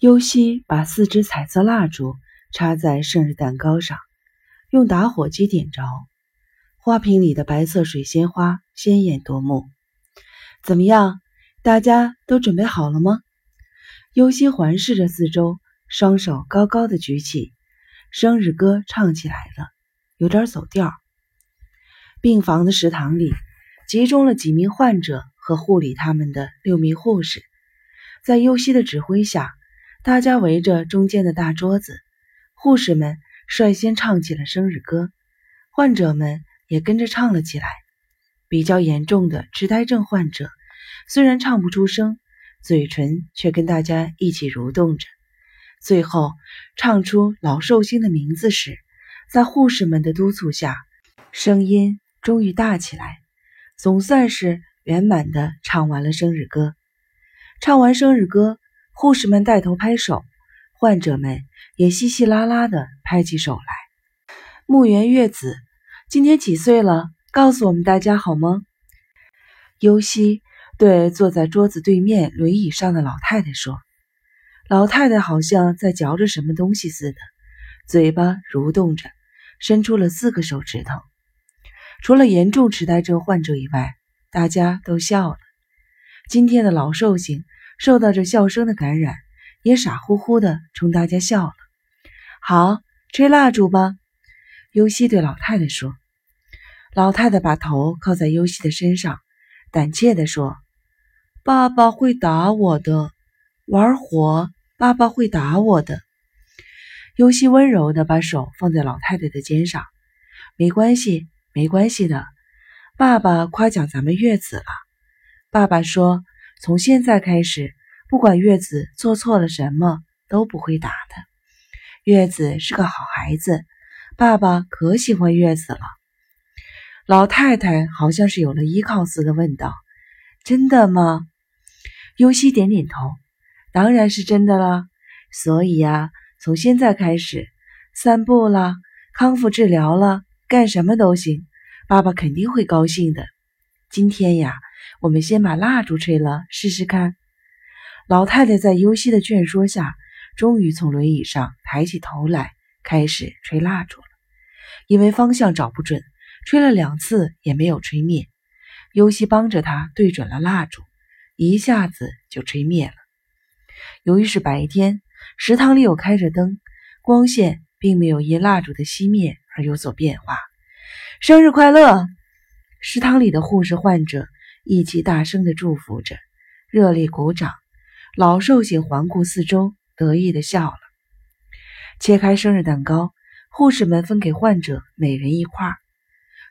尤西把四支彩色蜡烛插在生日蛋糕上，用打火机点着。花瓶里的白色水仙花鲜艳夺目。怎么样，大家都准备好了吗？尤西环视着四周，双手高高的举起，生日歌唱起来了，有点走调。病房的食堂里集中了几名患者和护理他们的六名护士，在尤西的指挥下。大家围着中间的大桌子，护士们率先唱起了生日歌，患者们也跟着唱了起来。比较严重的痴呆症患者虽然唱不出声，嘴唇却跟大家一起蠕动着。最后唱出老寿星的名字时，在护士们的督促下，声音终于大起来，总算是圆满的唱完了生日歌。唱完生日歌。护士们带头拍手，患者们也稀稀拉拉地拍起手来。木原月子今天几岁了？告诉我们大家好吗？尤西对坐在桌子对面轮椅上的老太太说：“老太太好像在嚼着什么东西似的，嘴巴蠕动着，伸出了四个手指头。除了严重痴呆症患者以外，大家都笑了。今天的老寿星。”受到这笑声的感染，也傻乎乎的冲大家笑了。好，吹蜡烛吧，尤西对老太太说。老太太把头靠在尤西的身上，胆怯地说：“爸爸会打我的，玩火，爸爸会打我的。”尤西温柔地把手放在老太太的肩上：“没关系，没关系的，爸爸夸奖咱们月子了。爸爸说。”从现在开始，不管月子做错了什么，都不会打的。月子是个好孩子，爸爸可喜欢月子了。老太太好像是有了依靠似的问道：“真的吗？”尤西点点头：“当然是真的了。所以呀，从现在开始，散步啦，康复治疗了，干什么都行，爸爸肯定会高兴的。今天呀。”我们先把蜡烛吹了，试试看。老太太在尤西的劝说下，终于从轮椅上抬起头来，开始吹蜡烛了。因为方向找不准，吹了两次也没有吹灭。尤西帮着他对准了蜡烛，一下子就吹灭了。由于是白天，食堂里有开着灯，光线并没有因蜡烛的熄灭而有所变化。生日快乐！食堂里的护士、患者。一起大声地祝福着，热烈鼓掌。老寿星环顾四周，得意地笑了。切开生日蛋糕，护士们分给患者每人一块儿。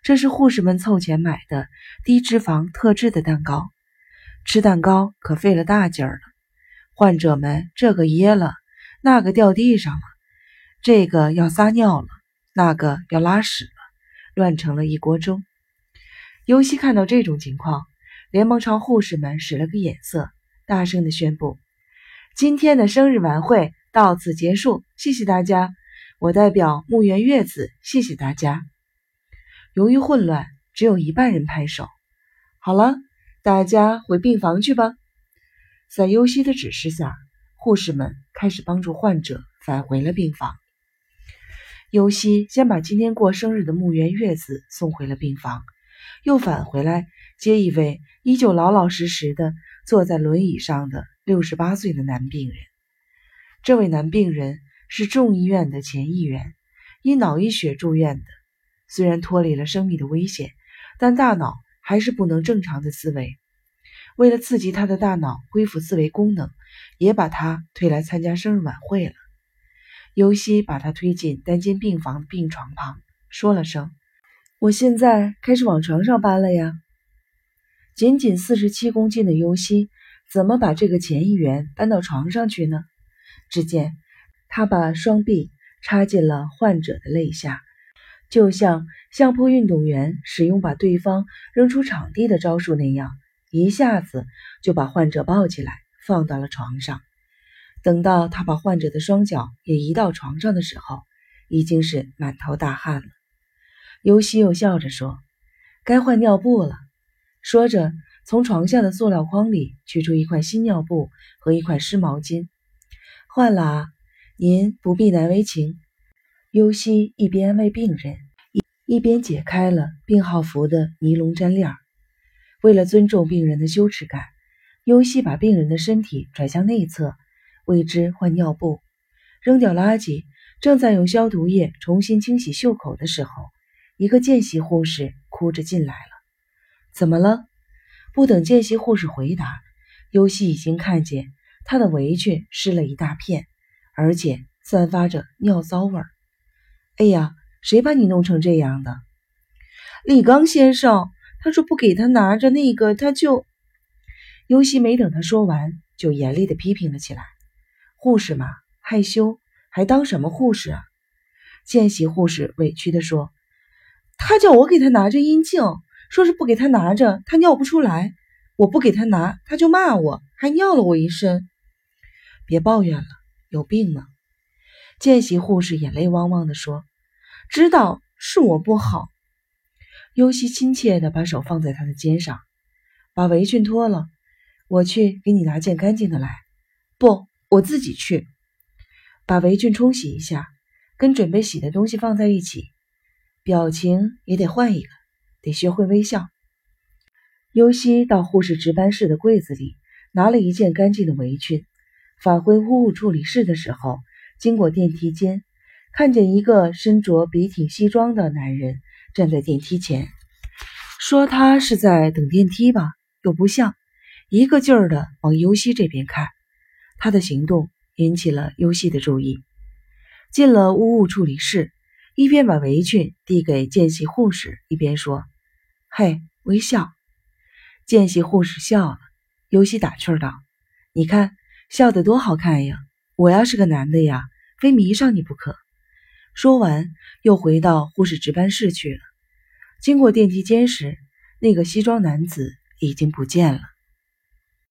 这是护士们凑钱买的低脂肪特制的蛋糕。吃蛋糕可费了大劲儿了。患者们这个噎了，那个掉地上了，这个要撒尿了，那个要拉屎了，乱成了一锅粥。尤西看到这种情况。连忙朝护士们使了个眼色，大声地宣布：“今天的生日晚会到此结束，谢谢大家。我代表木原月子，谢谢大家。”由于混乱，只有一半人拍手。好了，大家回病房去吧。在尤西的指示下，护士们开始帮助患者返回了病房。尤西先把今天过生日的木原月子送回了病房，又返回来。接一位依旧老老实实的坐在轮椅上的六十八岁的男病人。这位男病人是众医院的前议员，因脑溢血住院的。虽然脱离了生命的危险，但大脑还是不能正常的思维。为了刺激他的大脑恢复思维功能，也把他推来参加生日晚会了。尤西把他推进单间病房病床旁，说了声：“我现在开始往床上搬了呀。”仅仅四十七公斤的尤西，怎么把这个前议员搬到床上去呢？只见他把双臂插进了患者的肋下，就像相扑运动员使用把对方扔出场地的招数那样，一下子就把患者抱起来放到了床上。等到他把患者的双脚也移到床上的时候，已经是满头大汗了。尤西又笑着说：“该换尿布了。”说着，从床下的塑料筐里取出一块新尿布和一块湿毛巾。换了啊，您不必难为情。尤西一边安慰病人，一一边解开了病号服的尼龙粘链。为了尊重病人的羞耻感，尤西把病人的身体转向内侧，为之换尿布，扔掉垃圾。正在用消毒液重新清洗袖口的时候，一个见习护士哭着进来了。怎么了？不等见习护士回答，尤西已经看见她的围裙湿了一大片，而且散发着尿骚味儿。哎呀，谁把你弄成这样的？李刚先生，他说不给他拿着那个，他就……尤西没等他说完，就严厉地批评了起来：“护士嘛，害羞。”还当什么护士啊？见习护士委屈地说：“他叫我给他拿着阴茎，说是不给他拿着，他尿不出来。我不给他拿，他就骂我，还尿了我一身。别抱怨了，有病吗？”见习护士眼泪汪汪地说：“知道是我不好。”尤西亲切地把手放在他的肩上，把围裙脱了，我去给你拿件干净的来。不，我自己去。把围裙冲洗一下，跟准备洗的东西放在一起，表情也得换一个，得学会微笑。尤西到护士值班室的柜子里拿了一件干净的围裙，返回污物处理室的时候，经过电梯间，看见一个身着笔挺西装的男人站在电梯前，说他是在等电梯吧，又不像，一个劲儿的往尤西这边看，他的行动。引起了尤西的注意，进了污物处理室，一边把围裙递给见习护士，一边说：“嘿，微笑。”见习护士笑了，尤西打趣道：“你看，笑得多好看呀！我要是个男的呀，非迷上你不可。”说完，又回到护士值班室去了。经过电梯间时，那个西装男子已经不见了。